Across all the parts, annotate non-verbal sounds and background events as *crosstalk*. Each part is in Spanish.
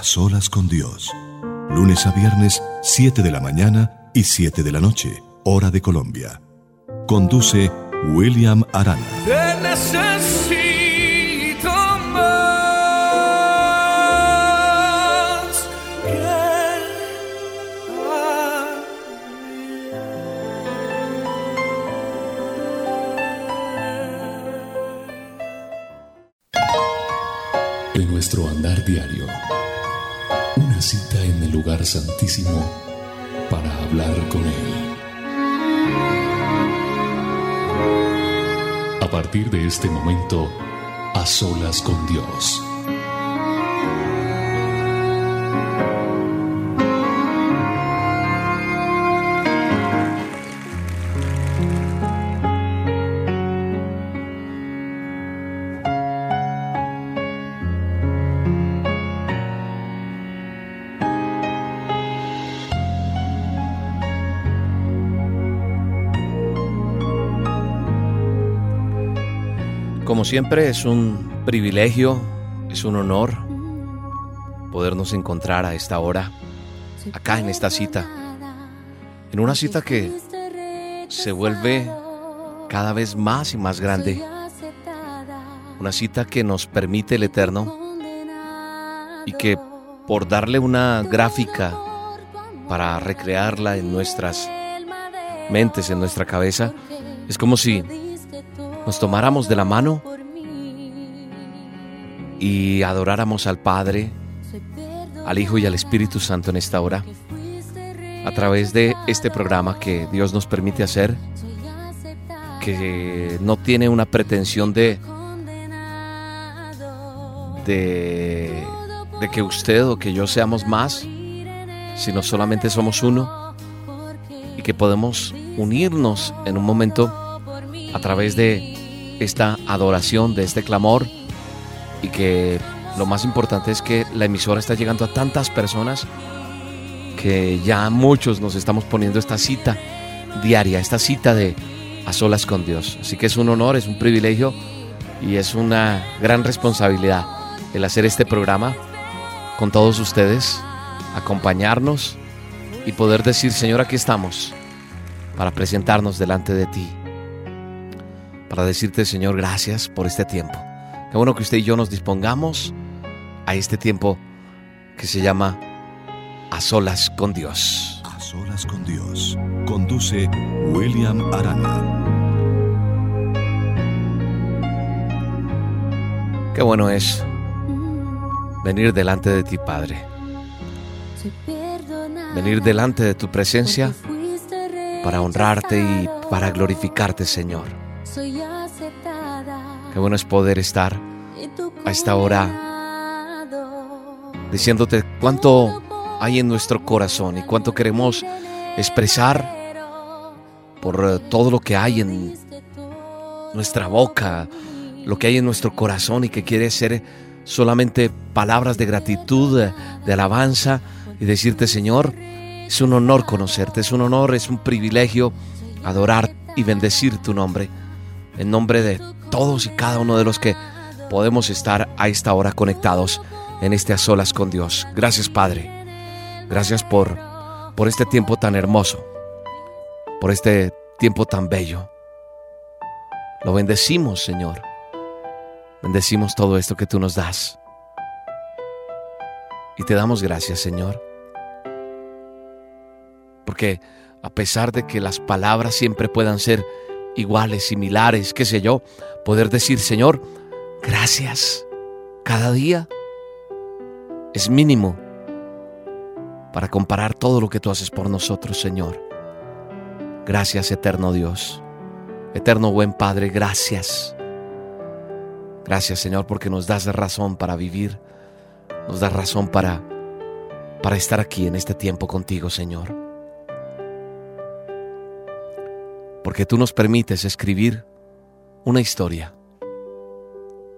A solas con Dios. Lunes a viernes, 7 de la mañana y 7 de la noche, hora de Colombia. Conduce William Arana. En nuestro andar diario, una cita en el lugar santísimo para hablar con Él. A partir de este momento, a solas con Dios. Como siempre es un privilegio, es un honor podernos encontrar a esta hora, acá en esta cita, en una cita que se vuelve cada vez más y más grande, una cita que nos permite el Eterno y que por darle una gráfica para recrearla en nuestras mentes, en nuestra cabeza, es como si nos tomáramos de la mano y adoráramos al Padre, al Hijo y al Espíritu Santo en esta hora, a través de este programa que Dios nos permite hacer, que no tiene una pretensión de, de, que usted o que yo seamos más, sino solamente somos uno y que podemos unirnos en un momento a través de esta adoración, de este clamor y que lo más importante es que la emisora está llegando a tantas personas que ya muchos nos estamos poniendo esta cita diaria, esta cita de a solas con Dios. Así que es un honor, es un privilegio y es una gran responsabilidad el hacer este programa con todos ustedes, acompañarnos y poder decir, Señor, aquí estamos para presentarnos delante de ti para decirte, Señor, gracias por este tiempo. Qué bueno que usted y yo nos dispongamos a este tiempo que se llama A Solas con Dios. A Solas con Dios. Conduce William Arana. Qué bueno es venir delante de ti, Padre. Venir delante de tu presencia para honrarte y para glorificarte, Señor. Qué bueno es poder estar a esta hora diciéndote cuánto hay en nuestro corazón y cuánto queremos expresar por todo lo que hay en nuestra boca, lo que hay en nuestro corazón y que quiere ser solamente palabras de gratitud, de alabanza y decirte Señor, es un honor conocerte, es un honor, es un privilegio adorar y bendecir tu nombre. En nombre de todos y cada uno de los que podemos estar a esta hora conectados en este a solas con Dios. Gracias Padre. Gracias por, por este tiempo tan hermoso, por este tiempo tan bello. Lo bendecimos, Señor. Bendecimos todo esto que tú nos das. Y te damos gracias, Señor. Porque a pesar de que las palabras siempre puedan ser iguales, similares, qué sé yo, poder decir, Señor, gracias. Cada día es mínimo para comparar todo lo que tú haces por nosotros, Señor. Gracias, eterno Dios. Eterno buen Padre, gracias. Gracias, Señor, porque nos das razón para vivir. Nos das razón para para estar aquí en este tiempo contigo, Señor. Porque tú nos permites escribir una historia.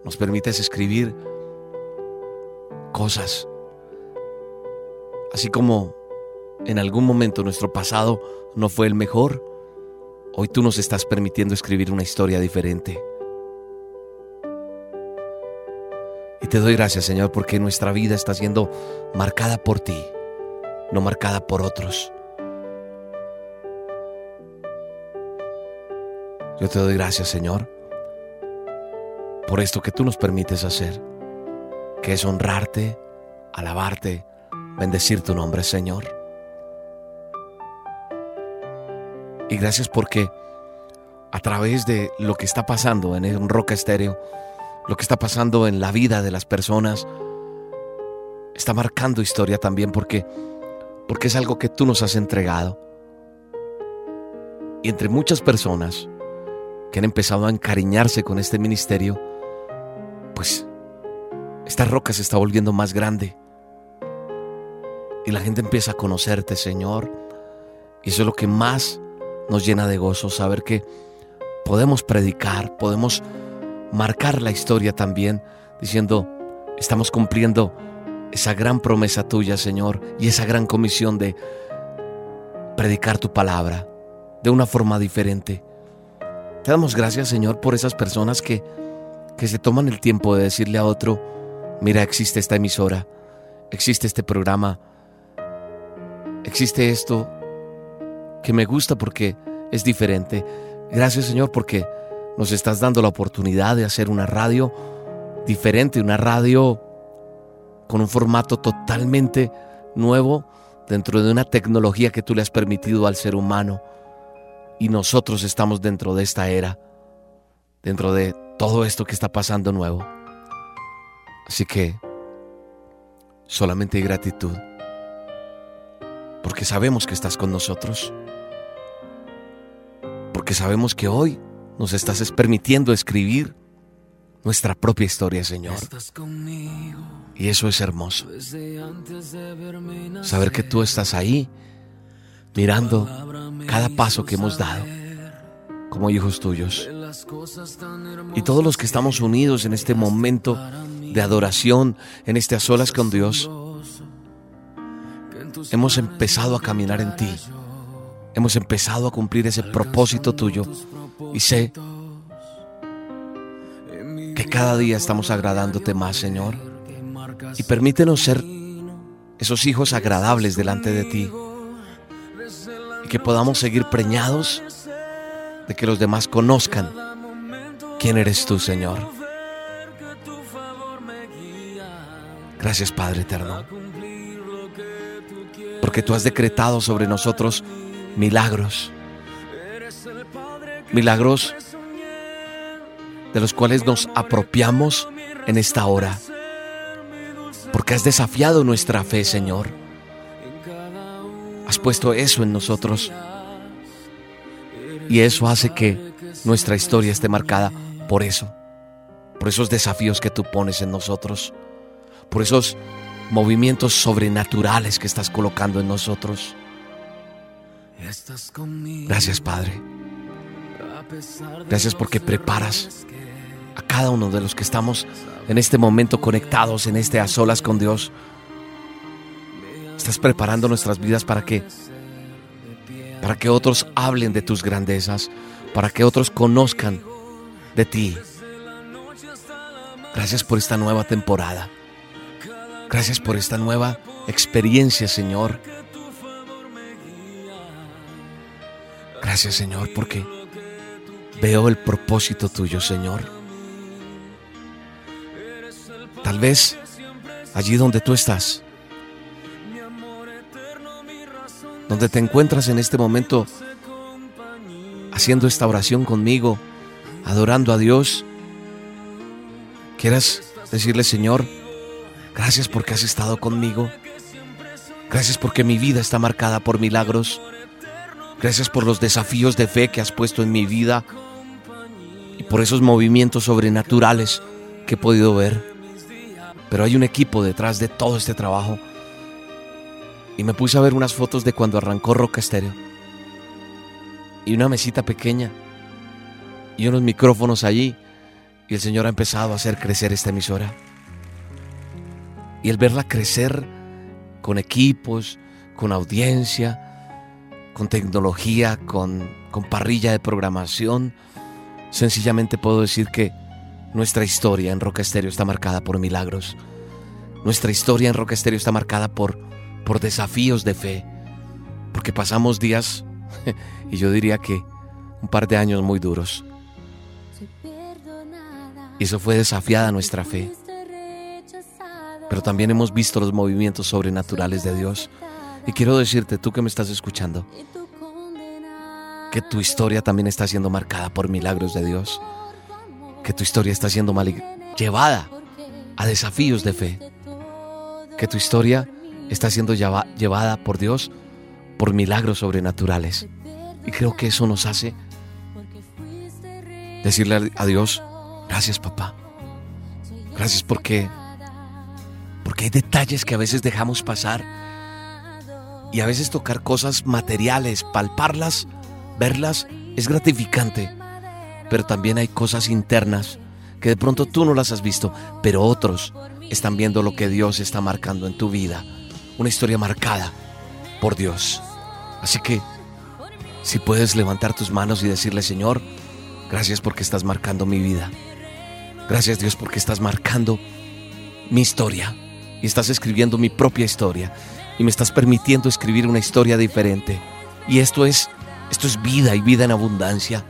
Nos permites escribir cosas. Así como en algún momento nuestro pasado no fue el mejor, hoy tú nos estás permitiendo escribir una historia diferente. Y te doy gracias, Señor, porque nuestra vida está siendo marcada por ti, no marcada por otros. Yo te doy gracias, Señor, por esto que tú nos permites hacer, que es honrarte, alabarte, bendecir tu nombre, Señor. Y gracias porque a través de lo que está pasando en un Roca Estéreo, lo que está pasando en la vida de las personas, está marcando historia también porque, porque es algo que tú nos has entregado. Y entre muchas personas que han empezado a encariñarse con este ministerio, pues esta roca se está volviendo más grande. Y la gente empieza a conocerte, Señor. Y eso es lo que más nos llena de gozo, saber que podemos predicar, podemos marcar la historia también, diciendo, estamos cumpliendo esa gran promesa tuya, Señor, y esa gran comisión de predicar tu palabra de una forma diferente. Te damos gracias, Señor, por esas personas que, que se toman el tiempo de decirle a otro, mira, existe esta emisora, existe este programa, existe esto que me gusta porque es diferente. Gracias, Señor, porque nos estás dando la oportunidad de hacer una radio diferente, una radio con un formato totalmente nuevo dentro de una tecnología que tú le has permitido al ser humano. Y nosotros estamos dentro de esta era, dentro de todo esto que está pasando nuevo. Así que solamente hay gratitud, porque sabemos que estás con nosotros, porque sabemos que hoy nos estás permitiendo escribir nuestra propia historia, Señor. Y eso es hermoso. Saber que tú estás ahí mirando cada paso que hemos dado como hijos tuyos. Y todos los que estamos unidos en este momento de adoración, en este a solas con Dios, hemos empezado a caminar en ti. Hemos empezado a cumplir ese propósito tuyo y sé que cada día estamos agradándote más, Señor. Y permítenos ser esos hijos agradables delante de ti. Que podamos seguir preñados de que los demás conozcan quién eres tú, Señor. Gracias, Padre Eterno. Porque tú has decretado sobre nosotros milagros milagros de los cuales nos apropiamos en esta hora. Porque has desafiado nuestra fe, Señor. Puesto eso en nosotros. Y eso hace que nuestra historia esté marcada por eso. Por esos desafíos que tú pones en nosotros. Por esos movimientos sobrenaturales que estás colocando en nosotros. Gracias, Padre. Gracias porque preparas a cada uno de los que estamos en este momento conectados, en este a solas con Dios. Estás preparando nuestras vidas para que para que otros hablen de tus grandezas, para que otros conozcan de ti. Gracias por esta nueva temporada. Gracias por esta nueva experiencia, Señor. Gracias, Señor, porque Veo el propósito tuyo, Señor. Tal vez allí donde tú estás, donde te encuentras en este momento haciendo esta oración conmigo, adorando a Dios, quieras decirle, Señor, gracias porque has estado conmigo. Gracias porque mi vida está marcada por milagros. Gracias por los desafíos de fe que has puesto en mi vida por esos movimientos sobrenaturales que he podido ver. Pero hay un equipo detrás de todo este trabajo. Y me puse a ver unas fotos de cuando arrancó Roca Estéreo. Y una mesita pequeña. Y unos micrófonos allí. Y el Señor ha empezado a hacer crecer esta emisora. Y el verla crecer con equipos, con audiencia, con tecnología, con, con parrilla de programación, Sencillamente puedo decir que Nuestra historia en Roca Estéreo está marcada por milagros. Nuestra historia en Roca Estéreo está marcada por, por desafíos de fe. Porque pasamos días, *laughs* y yo diría que un par de años muy duros. Y eso fue desafiada nuestra fe. Pero también hemos visto los movimientos sobrenaturales de Dios. Y quiero decirte, tú que me estás escuchando, que tu historia también está siendo marcada por milagros de Dios que tu historia está siendo llevada a desafíos de fe, que tu historia está siendo llevada por Dios por milagros sobrenaturales. Y creo que eso nos hace decirle a Dios, gracias papá, gracias porque, porque hay detalles que a veces dejamos pasar y a veces tocar cosas materiales, palparlas, verlas, es gratificante pero también hay cosas internas que de pronto tú no las has visto, pero otros están viendo lo que Dios está marcando en tu vida. Una historia marcada por Dios. Así que, si puedes levantar tus manos y decirle, Señor, gracias porque estás marcando mi vida. Gracias Dios porque estás marcando mi historia y estás escribiendo mi propia historia y me estás permitiendo escribir una historia diferente. Y esto es esto es vida y vida en abundancia.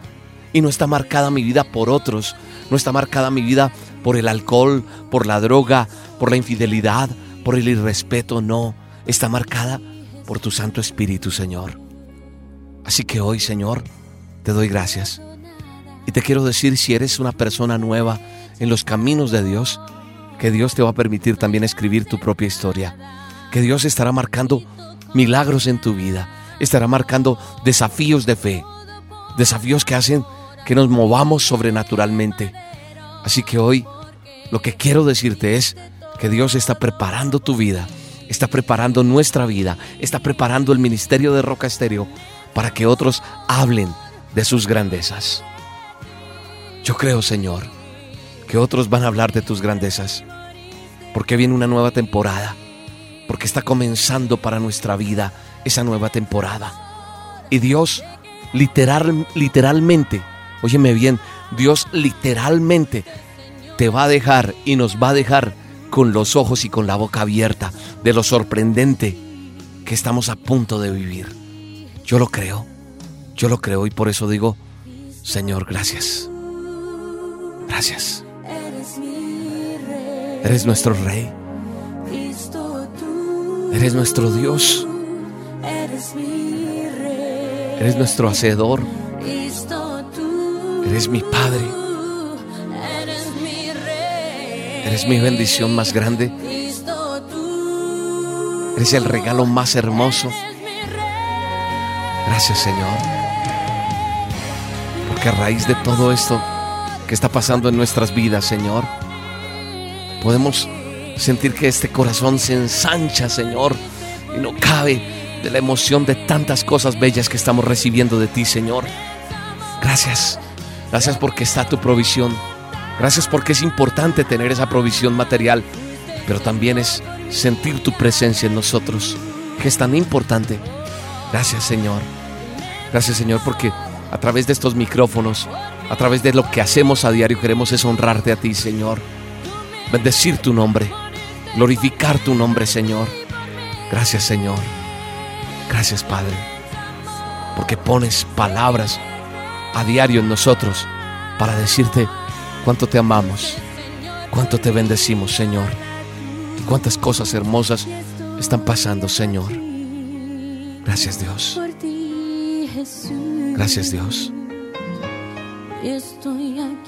Y no está marcada mi vida por otros, no está marcada mi vida por el alcohol, por la droga, por la infidelidad, por el irrespeto, no, está marcada por tu Santo Espíritu, Señor. Así que hoy, Señor, te doy gracias. Y te quiero decir, si eres una persona nueva en los caminos de Dios, que Dios te va a permitir también escribir tu propia historia. Que Dios estará marcando milagros en tu vida, estará marcando desafíos de fe, desafíos que hacen que nos movamos sobrenaturalmente. Así que hoy lo que quiero decirte es que Dios está preparando tu vida, está preparando nuestra vida, está preparando el ministerio de Roca Estéreo para que otros hablen de sus grandezas. Yo creo, Señor, que otros van a hablar de tus grandezas, porque viene una nueva temporada, porque está comenzando para nuestra vida esa nueva temporada. Y Dios literal, literalmente Óyeme bien, Dios literalmente te va a dejar y nos va a dejar con los ojos y con la boca abierta de lo sorprendente que estamos a punto de vivir. Yo lo creo, yo lo creo y por eso digo, Señor, gracias. Gracias. Eres nuestro Rey. Eres nuestro Dios. Eres nuestro Hacedor. Eres mi Padre. Eres mi bendición más grande. Eres el regalo más hermoso. Gracias Señor. Porque a raíz de todo esto que está pasando en nuestras vidas, Señor, podemos sentir que este corazón se ensancha, Señor, y no cabe de la emoción de tantas cosas bellas que estamos recibiendo de ti, Señor. Gracias. Gracias porque está tu provisión. Gracias porque es importante tener esa provisión material, pero también es sentir tu presencia en nosotros, que es tan importante. Gracias Señor. Gracias Señor porque a través de estos micrófonos, a través de lo que hacemos a diario, queremos es honrarte a ti Señor. Bendecir tu nombre, glorificar tu nombre Señor. Gracias Señor. Gracias Padre. Porque pones palabras a diario en nosotros para decirte cuánto te amamos, cuánto te bendecimos, Señor, y cuántas cosas hermosas están pasando, Señor. Gracias Dios. Gracias Dios.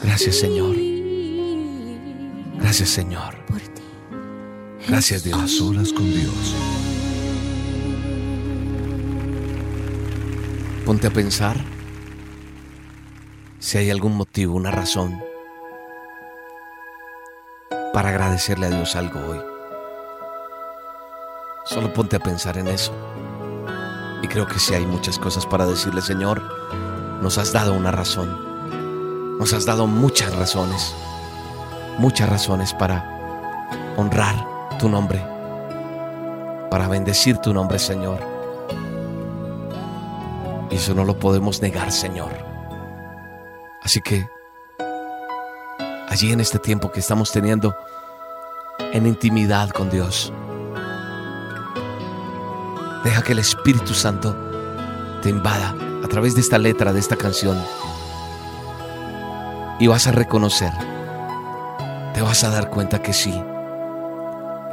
Gracias Señor. Gracias Señor. Gracias Dios. A solas con Dios. Ponte a pensar si hay algún motivo, una razón para agradecerle a Dios algo hoy. Solo ponte a pensar en eso. Y creo que si hay muchas cosas para decirle, Señor, nos has dado una razón. Nos has dado muchas razones. Muchas razones para honrar tu nombre. Para bendecir tu nombre, Señor. Y eso no lo podemos negar, Señor. Así que allí en este tiempo que estamos teniendo en intimidad con Dios. Deja que el Espíritu Santo te invada a través de esta letra, de esta canción. Y vas a reconocer, te vas a dar cuenta que sí,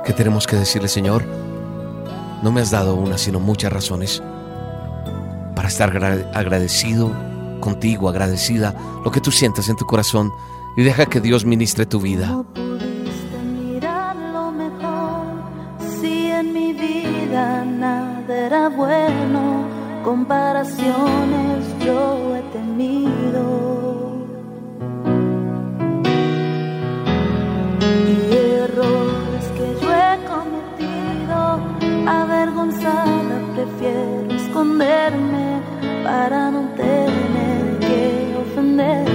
que tenemos que decirle, Señor, no me has dado una, sino muchas razones para estar agradecido contigo, agradecida, lo que tú sientas en tu corazón y deja que Dios ministre tu vida. era bueno, comparaciones yo he tenido. Y errores que yo he cometido, avergonzada prefiero esconderme para no tener que ofender.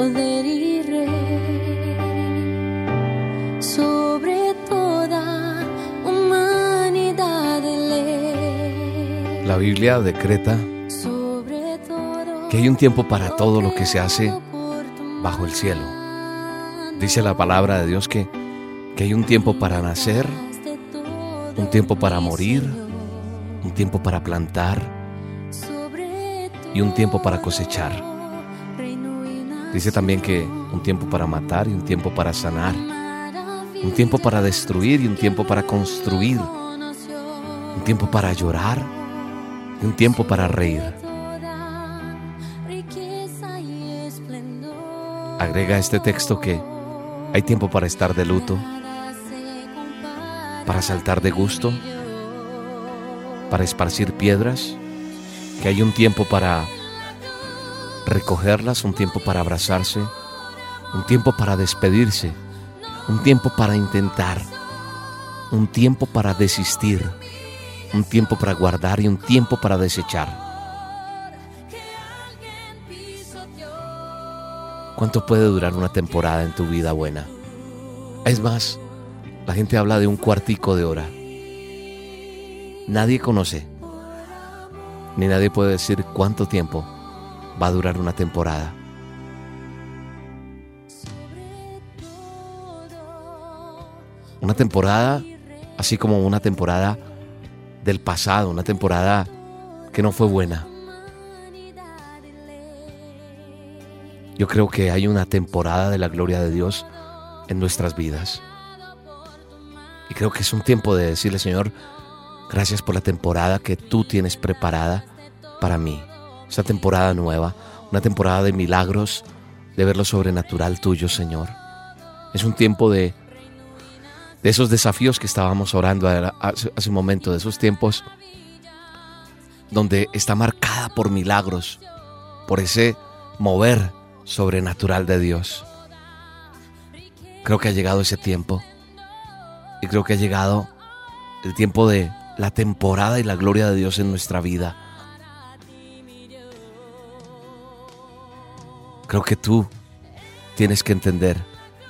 Poder y rey sobre toda humanidad. La Biblia decreta Sobre todo que hay un tiempo para todo lo que se hace bajo el cielo. Dice la palabra de Dios que, que hay un tiempo para nacer, un tiempo para morir, un tiempo para plantar y un tiempo para cosechar. Dice también que un tiempo para matar y un tiempo para sanar, un tiempo para destruir y un tiempo para construir, un tiempo para llorar y un tiempo para reír. Agrega este texto que hay tiempo para estar de luto, para saltar de gusto, para esparcir piedras, que hay un tiempo para recogerlas, un tiempo para abrazarse, un tiempo para despedirse, un tiempo para intentar, un tiempo para desistir, un tiempo para guardar y un tiempo para desechar. ¿Cuánto puede durar una temporada en tu vida buena? Es más, la gente habla de un cuartico de hora. Nadie conoce, ni nadie puede decir cuánto tiempo va a durar una temporada. Una temporada, así como una temporada del pasado, una temporada que no fue buena. Yo creo que hay una temporada de la gloria de Dios en nuestras vidas. Y creo que es un tiempo de decirle, Señor, gracias por la temporada que tú tienes preparada para mí. Esa temporada nueva, una temporada de milagros, de ver lo sobrenatural tuyo, Señor. Es un tiempo de, de esos desafíos que estábamos orando hace, hace un momento, de esos tiempos donde está marcada por milagros, por ese mover sobrenatural de Dios. Creo que ha llegado ese tiempo y creo que ha llegado el tiempo de la temporada y la gloria de Dios en nuestra vida. Creo que tú tienes que entender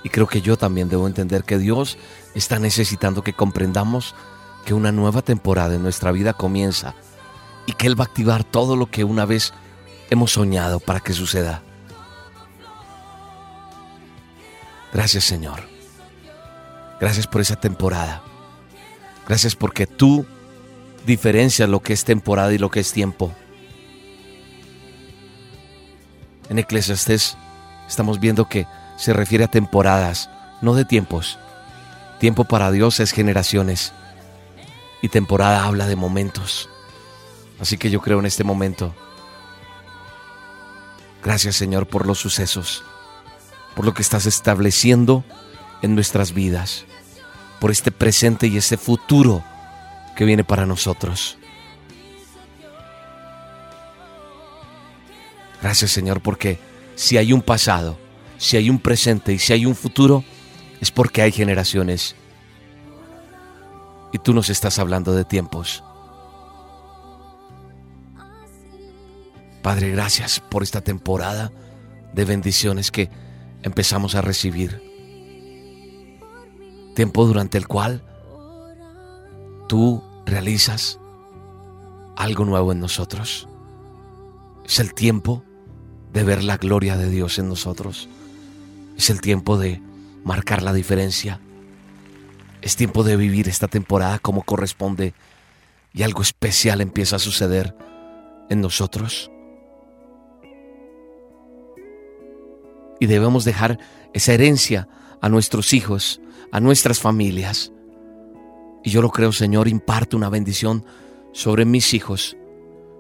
y creo que yo también debo entender que Dios está necesitando que comprendamos que una nueva temporada en nuestra vida comienza y que Él va a activar todo lo que una vez hemos soñado para que suceda. Gracias Señor. Gracias por esa temporada. Gracias porque tú diferencias lo que es temporada y lo que es tiempo. En Eclesiastes estamos viendo que se refiere a temporadas, no de tiempos. Tiempo para Dios es generaciones y temporada habla de momentos. Así que yo creo en este momento. Gracias Señor por los sucesos, por lo que estás estableciendo en nuestras vidas, por este presente y este futuro que viene para nosotros. Gracias Señor porque si hay un pasado, si hay un presente y si hay un futuro, es porque hay generaciones. Y tú nos estás hablando de tiempos. Padre, gracias por esta temporada de bendiciones que empezamos a recibir. Tiempo durante el cual tú realizas algo nuevo en nosotros. Es el tiempo de ver la gloria de Dios en nosotros. Es el tiempo de marcar la diferencia. Es tiempo de vivir esta temporada como corresponde y algo especial empieza a suceder en nosotros. Y debemos dejar esa herencia a nuestros hijos, a nuestras familias. Y yo lo creo, Señor, imparte una bendición sobre mis hijos,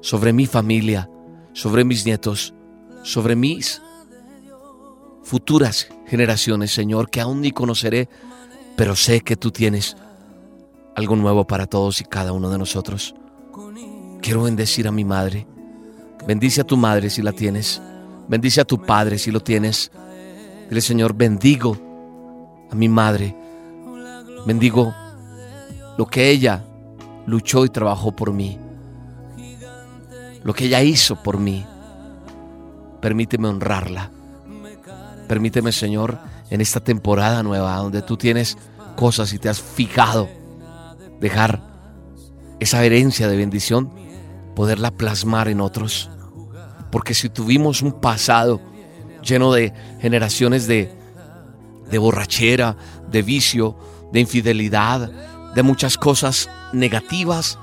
sobre mi familia, sobre mis nietos, sobre mis futuras generaciones, Señor, que aún ni conoceré, pero sé que tú tienes algo nuevo para todos y cada uno de nosotros. Quiero bendecir a mi madre. Bendice a tu madre si la tienes. Bendice a tu padre si lo tienes. Dile, Señor, bendigo a mi madre. Bendigo lo que ella luchó y trabajó por mí. Lo que ella hizo por mí. Permíteme honrarla. Permíteme, Señor, en esta temporada nueva, donde tú tienes cosas y te has fijado, dejar esa herencia de bendición, poderla plasmar en otros. Porque si tuvimos un pasado lleno de generaciones de, de borrachera, de vicio, de infidelidad, de muchas cosas negativas,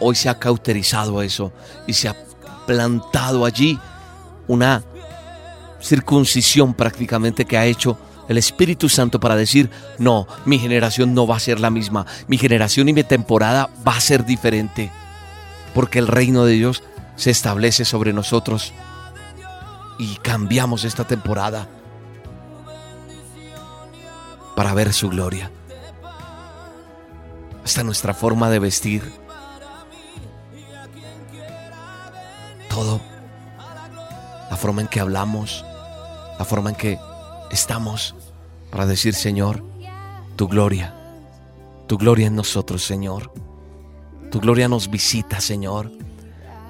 hoy se ha cauterizado eso y se ha plantado allí una circuncisión prácticamente que ha hecho el Espíritu Santo para decir, no, mi generación no va a ser la misma, mi generación y mi temporada va a ser diferente, porque el reino de Dios se establece sobre nosotros y cambiamos esta temporada para ver su gloria. Hasta nuestra forma de vestir. Todo. Forma en que hablamos. La forma en que estamos para decir, Señor, tu gloria. Tu gloria en nosotros, Señor. Tu gloria nos visita, Señor.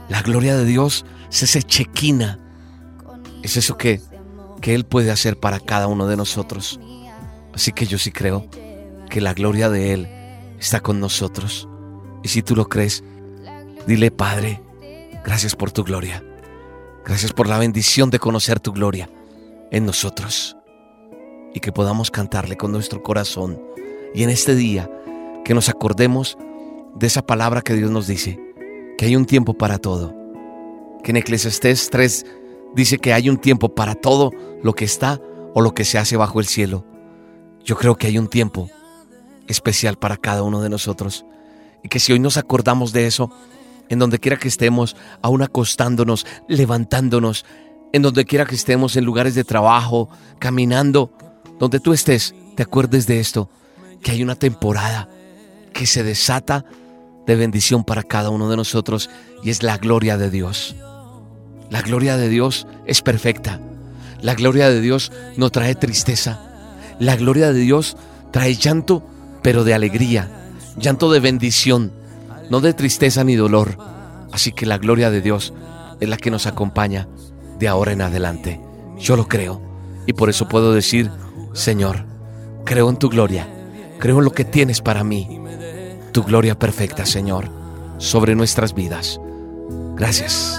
La gloria de Dios es ese chequina. Es eso que, que Él puede hacer para cada uno de nosotros. Así que yo sí creo que la gloria de Él está con nosotros. Y si tú lo crees, dile, Padre, gracias por tu gloria. Gracias por la bendición de conocer tu gloria en nosotros. Y que podamos cantarle con nuestro corazón. Y en este día, que nos acordemos de esa palabra que Dios nos dice, que hay un tiempo para todo. Que en Eclesiastés 3 dice que hay un tiempo para todo lo que está o lo que se hace bajo el cielo. Yo creo que hay un tiempo especial para cada uno de nosotros. Y que si hoy nos acordamos de eso, en donde quiera que estemos, aún acostándonos, levantándonos, en donde quiera que estemos, en lugares de trabajo, caminando, donde tú estés, te acuerdes de esto, que hay una temporada que se desata de bendición para cada uno de nosotros y es la gloria de Dios. La gloria de Dios es perfecta. La gloria de Dios no trae tristeza. La gloria de Dios trae llanto, pero de alegría, llanto de bendición, no de tristeza ni dolor. Así que la gloria de Dios es la que nos acompaña de ahora en adelante. Yo lo creo y por eso puedo decir, Señor, creo en tu gloria, creo en lo que tienes para mí, tu gloria perfecta, Señor, sobre nuestras vidas. Gracias.